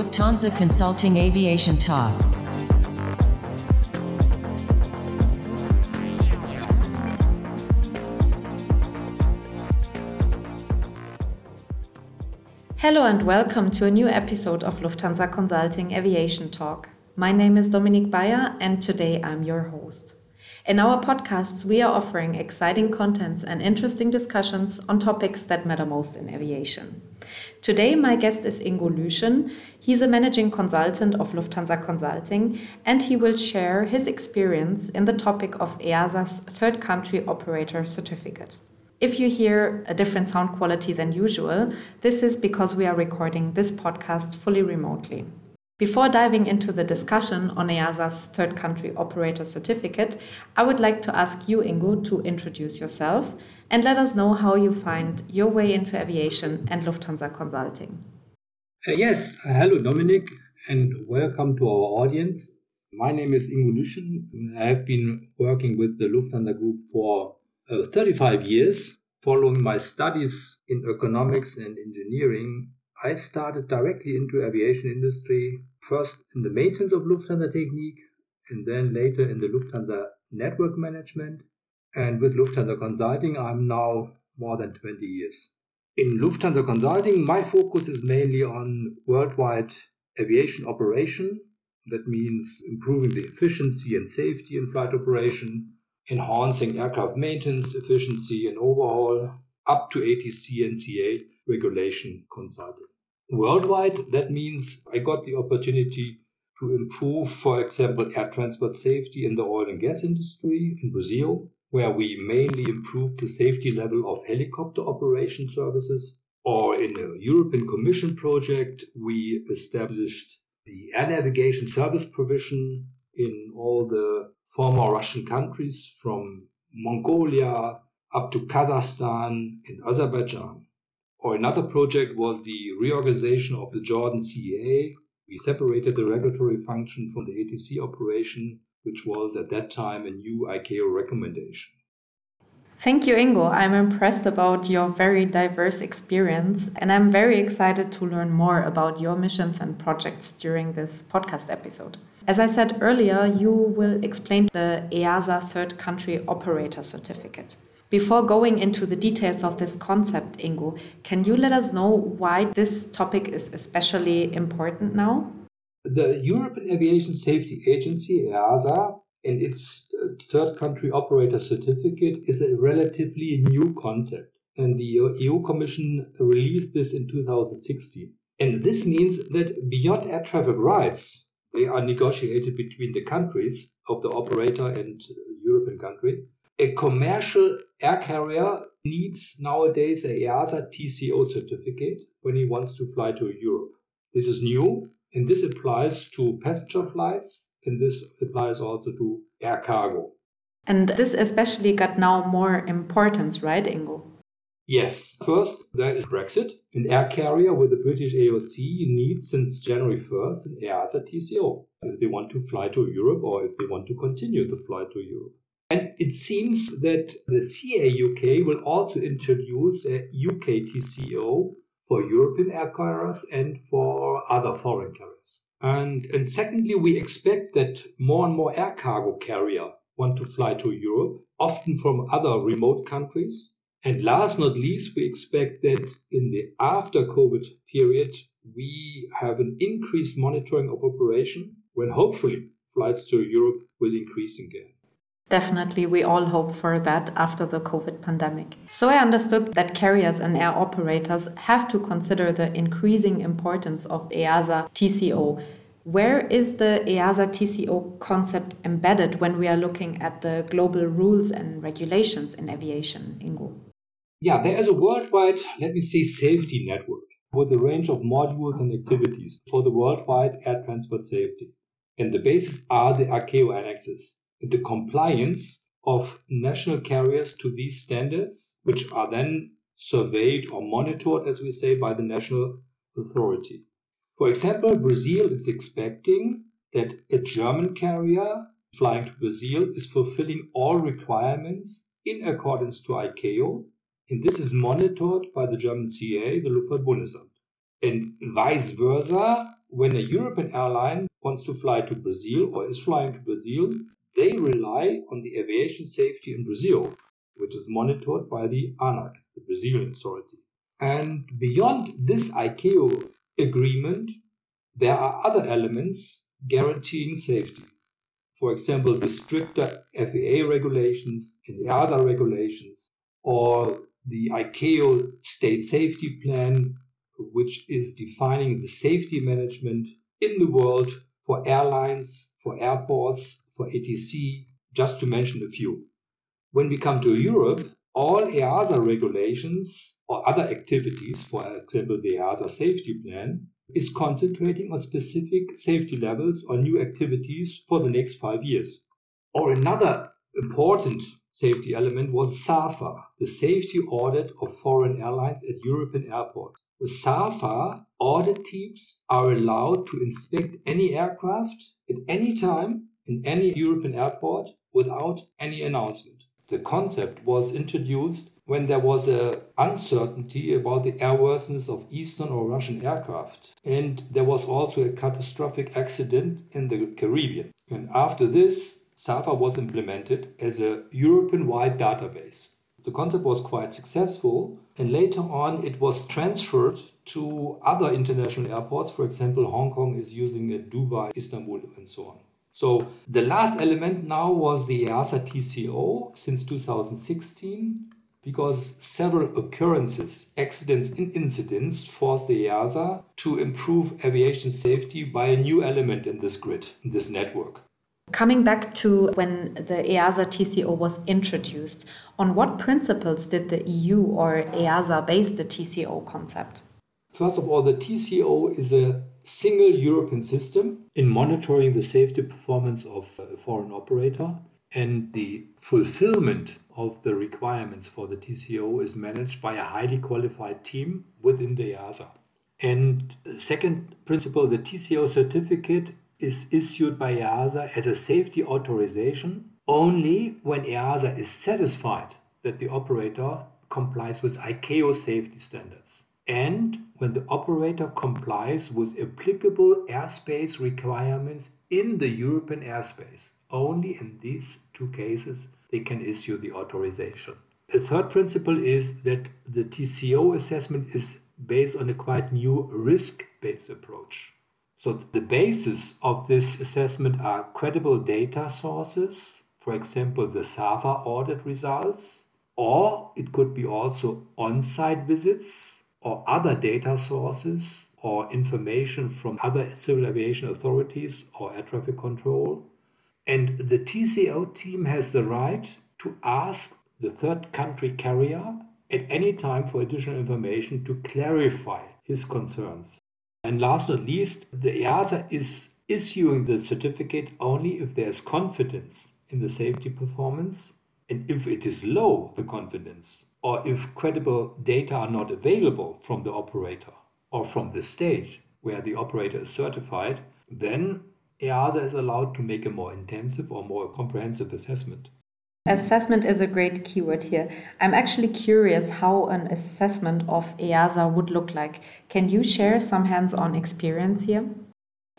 Lufthansa Consulting Aviation Talk. Hello and welcome to a new episode of Lufthansa Consulting Aviation Talk. My name is Dominique Bayer and today I'm your host. In our podcasts, we are offering exciting contents and interesting discussions on topics that matter most in aviation. Today, my guest is Ingo Lüschen. He's a managing consultant of Lufthansa Consulting, and he will share his experience in the topic of EASA's third country operator certificate. If you hear a different sound quality than usual, this is because we are recording this podcast fully remotely. Before diving into the discussion on EASA's third country operator certificate, I would like to ask you, Ingo, to introduce yourself and let us know how you find your way into aviation and Lufthansa Consulting. Uh, yes, hello, Dominic, and welcome to our audience. My name is Ingo Lüschen. I have been working with the Lufthansa Group for uh, 35 years. Following my studies in economics and engineering, I started directly into aviation industry, first in the maintenance of Lufthansa Technik, and then later in the Lufthansa network management. And with Lufthansa Consulting, I'm now more than 20 years. In Lufthansa Consulting, my focus is mainly on worldwide aviation operation. That means improving the efficiency and safety in flight operation, enhancing aircraft maintenance, efficiency, and overhaul, up to ATC and CA regulation consulting. Worldwide, that means I got the opportunity to improve, for example, air transport safety in the oil and gas industry in Brazil, where we mainly improved the safety level of helicopter operation services. Or in a European Commission project, we established the air navigation service provision in all the former Russian countries from Mongolia up to Kazakhstan and Azerbaijan. Or another project was the reorganization of the Jordan CAA. We separated the regulatory function from the ATC operation, which was at that time a new ICAO recommendation. Thank you, Ingo. I'm impressed about your very diverse experience, and I'm very excited to learn more about your missions and projects during this podcast episode. As I said earlier, you will explain the EASA Third Country Operator Certificate. Before going into the details of this concept, Ingo, can you let us know why this topic is especially important now? The European Aviation Safety Agency, EASA, and its uh, third country operator certificate is a relatively new concept. And the EU Commission released this in 2016. And this means that beyond air traffic rights, they are negotiated between the countries of the operator and European country a commercial air carrier needs nowadays a EASA TCO certificate when he wants to fly to Europe. This is new, and this applies to passenger flights, and this applies also to air cargo. And this especially got now more importance, right, Ingo? Yes. First, there is Brexit. An air carrier with the British AOC needs since January 1st an EASA TCO if they want to fly to Europe or if they want to continue to fly to Europe. And it seems that the CA UK will also introduce a UK TCO for European air carriers and for other foreign carriers. And, and secondly, we expect that more and more air cargo carrier want to fly to Europe, often from other remote countries. And last not least, we expect that in the after COVID period, we have an increased monitoring of operation when hopefully flights to Europe will increase again. Definitely, we all hope for that after the COVID pandemic. So, I understood that carriers and air operators have to consider the increasing importance of EASA TCO. Where is the EASA TCO concept embedded when we are looking at the global rules and regulations in aviation, Ingo? Yeah, there is a worldwide, let me say, safety network with a range of modules and activities for the worldwide air transport safety. And the basis are the ICAO annexes the compliance of national carriers to these standards, which are then surveyed or monitored, as we say, by the national authority. For example, Brazil is expecting that a German carrier flying to Brazil is fulfilling all requirements in accordance to ICAO, and this is monitored by the German CA, the Luftfahrtbundesamt. And vice versa, when a European airline wants to fly to Brazil or is flying to Brazil, they rely on the aviation safety in Brazil, which is monitored by the ANAC, the Brazilian authority. And beyond this ICAO agreement, there are other elements guaranteeing safety. For example, the stricter FAA regulations and the EASA regulations, or the ICAO state safety plan, which is defining the safety management in the world for airlines, for airports, for ATC, just to mention a few. When we come to Europe, all EASA regulations or other activities, for example, the EASA safety plan, is concentrating on specific safety levels or new activities for the next five years. Or another important safety element was SAFA, the safety audit of foreign airlines at European airports. With SAFA, audit teams are allowed to inspect any aircraft at any time in any European airport without any announcement. The concept was introduced when there was a uncertainty about the airworthiness of Eastern or Russian aircraft. And there was also a catastrophic accident in the Caribbean. And after this, SAFA was implemented as a European-wide database. The concept was quite successful, and later on it was transferred to other international airports. For example, Hong Kong is using it, Dubai, Istanbul, and so on. So the last element now was the EASA TCO since 2016 because several occurrences, accidents, and incidents forced the EASA to improve aviation safety by a new element in this grid, in this network. Coming back to when the EASA TCO was introduced, on what principles did the EU or EASA base the TCO concept? First of all, the TCO is a single European system in monitoring the safety performance of a foreign operator and the fulfillment of the requirements for the TCO is managed by a highly qualified team within the EASA. And second principle, the TCO certificate is issued by EASA as a safety authorization only when EASA is satisfied that the operator complies with ICAO safety standards and when the operator complies with applicable airspace requirements in the European airspace. Only in these two cases they can issue the authorization. The third principle is that the TCO assessment is based on a quite new risk based approach. So, the basis of this assessment are credible data sources, for example, the SAFA audit results, or it could be also on site visits or other data sources or information from other civil aviation authorities or air traffic control. And the TCO team has the right to ask the third country carrier at any time for additional information to clarify his concerns. And last but not least, the EASA is issuing the certificate only if there's confidence in the safety performance and if it is low, the confidence, or if credible data are not available from the operator or from the stage where the operator is certified, then EASA is allowed to make a more intensive or more comprehensive assessment. Assessment is a great keyword here. I'm actually curious how an assessment of EASA would look like. Can you share some hands on experience here?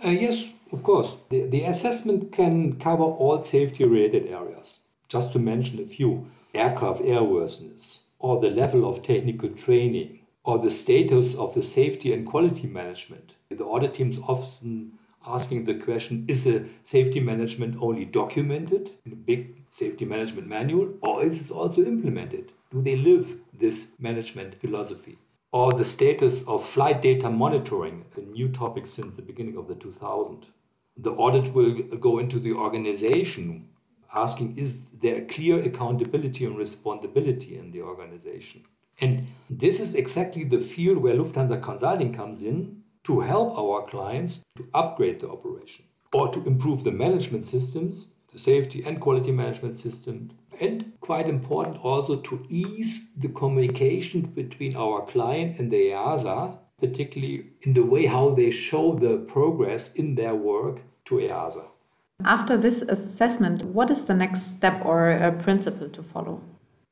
Uh, yes, of course. The, the assessment can cover all safety related areas. Just to mention a few aircraft airworthiness, or the level of technical training or the status of the safety and quality management. The audit teams often asking the question is the safety management only documented in a big safety management manual or is it also implemented? Do they live this management philosophy? Or the status of flight data monitoring, a new topic since the beginning of the 2000. The audit will go into the organization asking is there a clear accountability and responsibility in the organization? And this is exactly the field where Lufthansa Consulting comes in to help our clients to upgrade the operation or to improve the management systems, the safety and quality management system, and quite important also to ease the communication between our client and the EASA, particularly in the way how they show the progress in their work to EASA. After this assessment, what is the next step or principle to follow?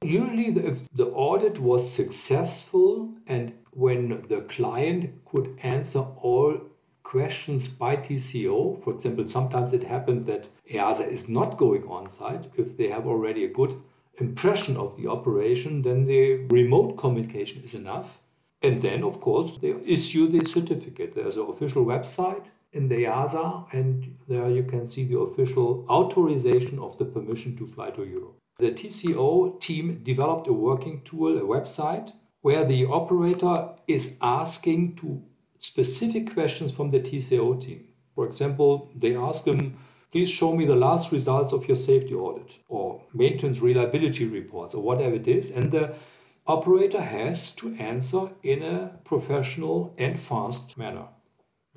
Usually, if the audit was successful and when the client could answer all questions by TCO, for example, sometimes it happened that EASA is not going on site. If they have already a good impression of the operation, then the remote communication is enough. And then, of course, they issue the certificate. There's an official website in the EASA, and there you can see the official authorization of the permission to fly to Europe. The TCO team developed a working tool, a website, where the operator is asking to specific questions from the TCO team. For example, they ask them, please show me the last results of your safety audit or maintenance reliability reports or whatever it is. And the operator has to answer in a professional and fast manner.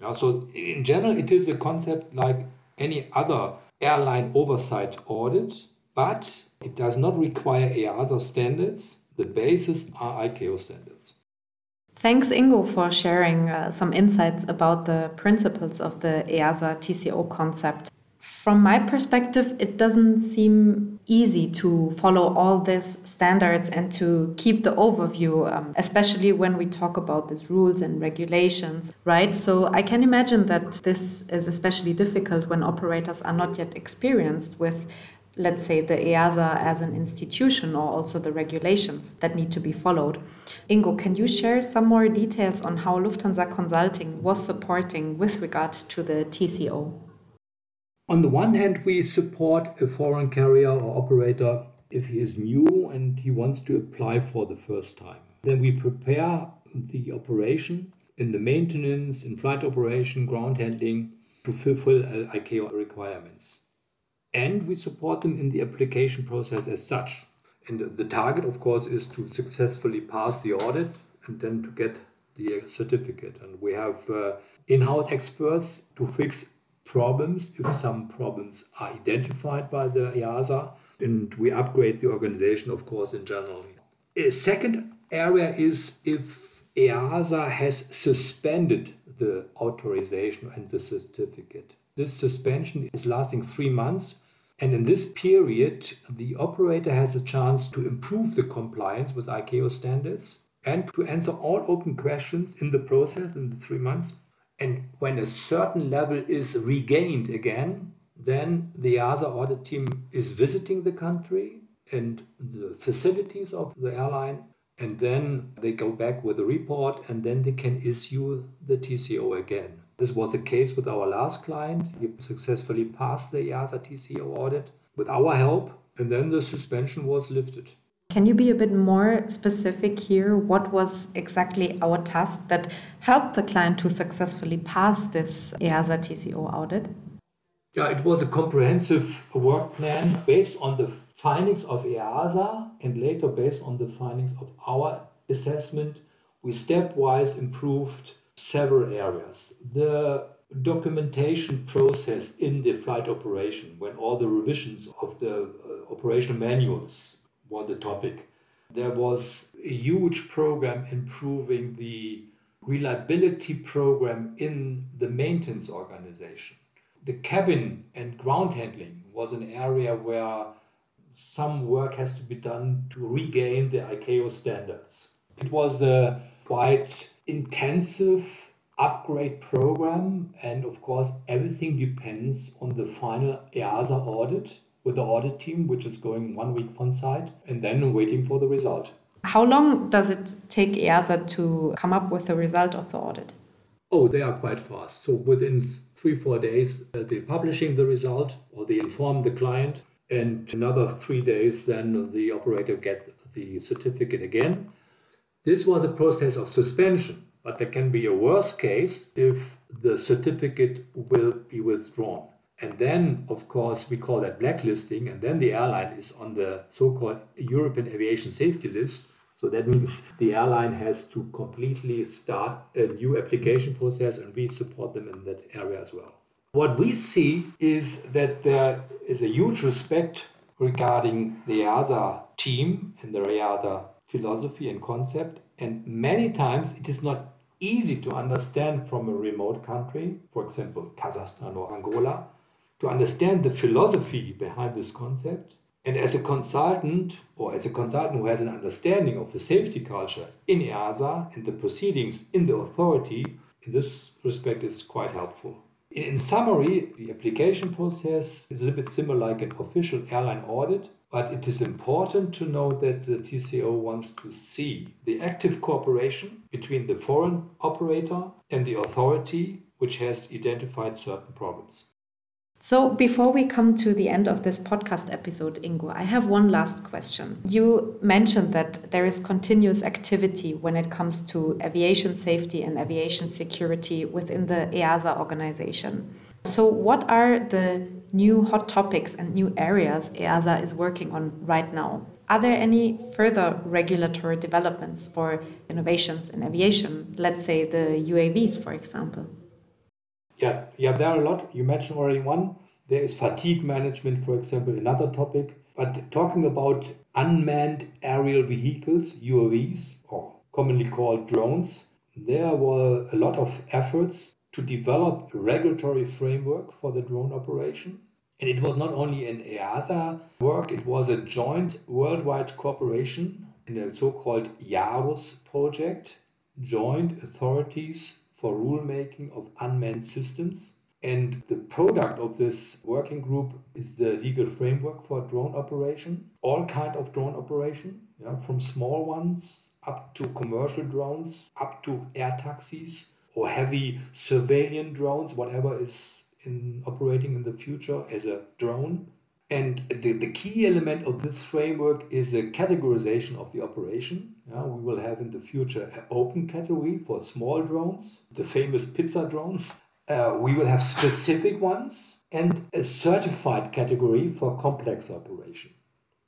Yeah, so in general, it is a concept like any other airline oversight audit, but it does not require EASA standards. The basis are ICAO standards. Thanks, Ingo, for sharing uh, some insights about the principles of the EASA TCO concept. From my perspective, it doesn't seem easy to follow all these standards and to keep the overview, um, especially when we talk about these rules and regulations, right? So I can imagine that this is especially difficult when operators are not yet experienced with let's say the EASA as an institution or also the regulations that need to be followed. Ingo, can you share some more details on how Lufthansa Consulting was supporting with regard to the TCO? On the one hand, we support a foreign carrier or operator if he is new and he wants to apply for the first time. Then we prepare the operation in the maintenance, in flight operation, ground handling to fulfill ICAO requirements and we support them in the application process as such. And the target, of course, is to successfully pass the audit and then to get the certificate. And we have uh, in house experts to fix problems if some problems are identified by the EASA. And we upgrade the organization, of course, in general. A second area is if EASA has suspended the authorization and the certificate. This suspension is lasting three months and in this period, the operator has the chance to improve the compliance with ICAO standards and to answer all open questions in the process in the three months. And when a certain level is regained again, then the EASA audit team is visiting the country and the facilities of the airline. And then they go back with a report and then they can issue the TCO again. This was the case with our last client. He successfully passed the EASA TCO audit with our help, and then the suspension was lifted. Can you be a bit more specific here? What was exactly our task that helped the client to successfully pass this EASA TCO audit? Yeah, it was a comprehensive work plan based on the findings of EASA and later based on the findings of our assessment. We stepwise improved several areas. The documentation process in the flight operation, when all the revisions of the uh, operational manuals were the topic, there was a huge program improving the reliability program in the maintenance organization. The cabin and ground handling was an area where some work has to be done to regain the ICAO standards. It was a quite intensive upgrade program and of course everything depends on the final EASA audit with the audit team which is going one week on site and then waiting for the result. How long does it take EASA to come up with the result of the audit? Oh, they are quite fast. So within three, four days, uh, they're publishing the result or they inform the client. And another three days, then the operator get the certificate again. This was a process of suspension, but there can be a worse case if the certificate will be withdrawn. And then, of course, we call that blacklisting, and then the airline is on the so called European Aviation Safety List. So that means the airline has to completely start a new application process, and we support them in that area as well. What we see is that there is a huge respect regarding the EASA team and the EASA philosophy and concept. And many times it is not easy to understand from a remote country, for example, Kazakhstan or Angola, to understand the philosophy behind this concept. And as a consultant, or as a consultant who has an understanding of the safety culture in EASA and the proceedings in the authority, in this respect, is quite helpful. In summary, the application process is a little bit similar like an official airline audit, but it is important to know that the TCO wants to see the active cooperation between the foreign operator and the authority which has identified certain problems. So, before we come to the end of this podcast episode, Ingo, I have one last question. You mentioned that there is continuous activity when it comes to aviation safety and aviation security within the EASA organization. So, what are the new hot topics and new areas EASA is working on right now? Are there any further regulatory developments for innovations in aviation, let's say the UAVs, for example? Yeah, yeah, there are a lot. You mentioned already one. There is fatigue management, for example, another topic. But talking about unmanned aerial vehicles, UAVs, or commonly called drones, there were a lot of efforts to develop a regulatory framework for the drone operation. And it was not only an EASA work, it was a joint worldwide cooperation in a so called JARUS project, Joint Authorities for rulemaking of unmanned systems. And the product of this working group is the legal framework for drone operation, all kind of drone operation, yeah, from small ones up to commercial drones, up to air taxis or heavy surveillance drones, whatever is in operating in the future as a drone. And the, the key element of this framework is a categorization of the operation. Yeah, we will have in the future an open category for small drones, the famous pizza drones. Uh, we will have specific ones and a certified category for complex operation.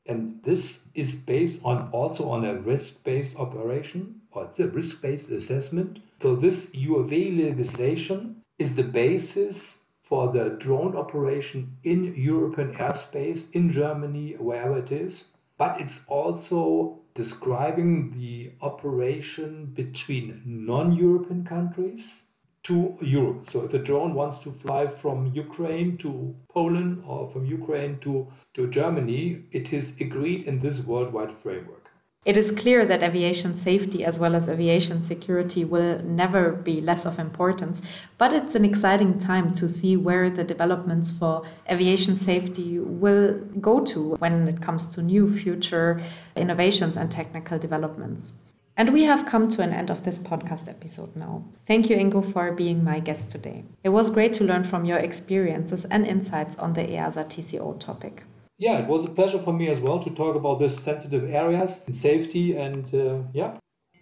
And this is based on also on a risk-based operation or it's a risk-based assessment. So this UAV legislation is the basis for the drone operation in European airspace, in Germany, wherever it is. But it's also describing the operation between non European countries to Europe. So if a drone wants to fly from Ukraine to Poland or from Ukraine to, to Germany, it is agreed in this worldwide framework. It is clear that aviation safety as well as aviation security will never be less of importance, but it's an exciting time to see where the developments for aviation safety will go to when it comes to new future innovations and technical developments. And we have come to an end of this podcast episode now. Thank you, Ingo, for being my guest today. It was great to learn from your experiences and insights on the EASA TCO topic yeah, it was a pleasure for me as well to talk about this sensitive areas and safety and uh, yeah.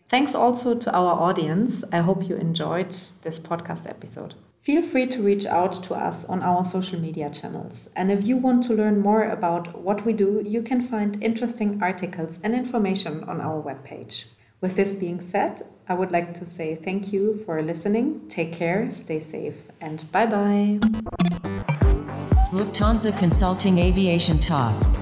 Thanks also to our audience. I hope you enjoyed this podcast episode. Feel free to reach out to us on our social media channels. And if you want to learn more about what we do, you can find interesting articles and information on our webpage. With this being said, I would like to say thank you for listening. Take care, stay safe, and bye bye. Lufthansa Consulting Aviation Talk.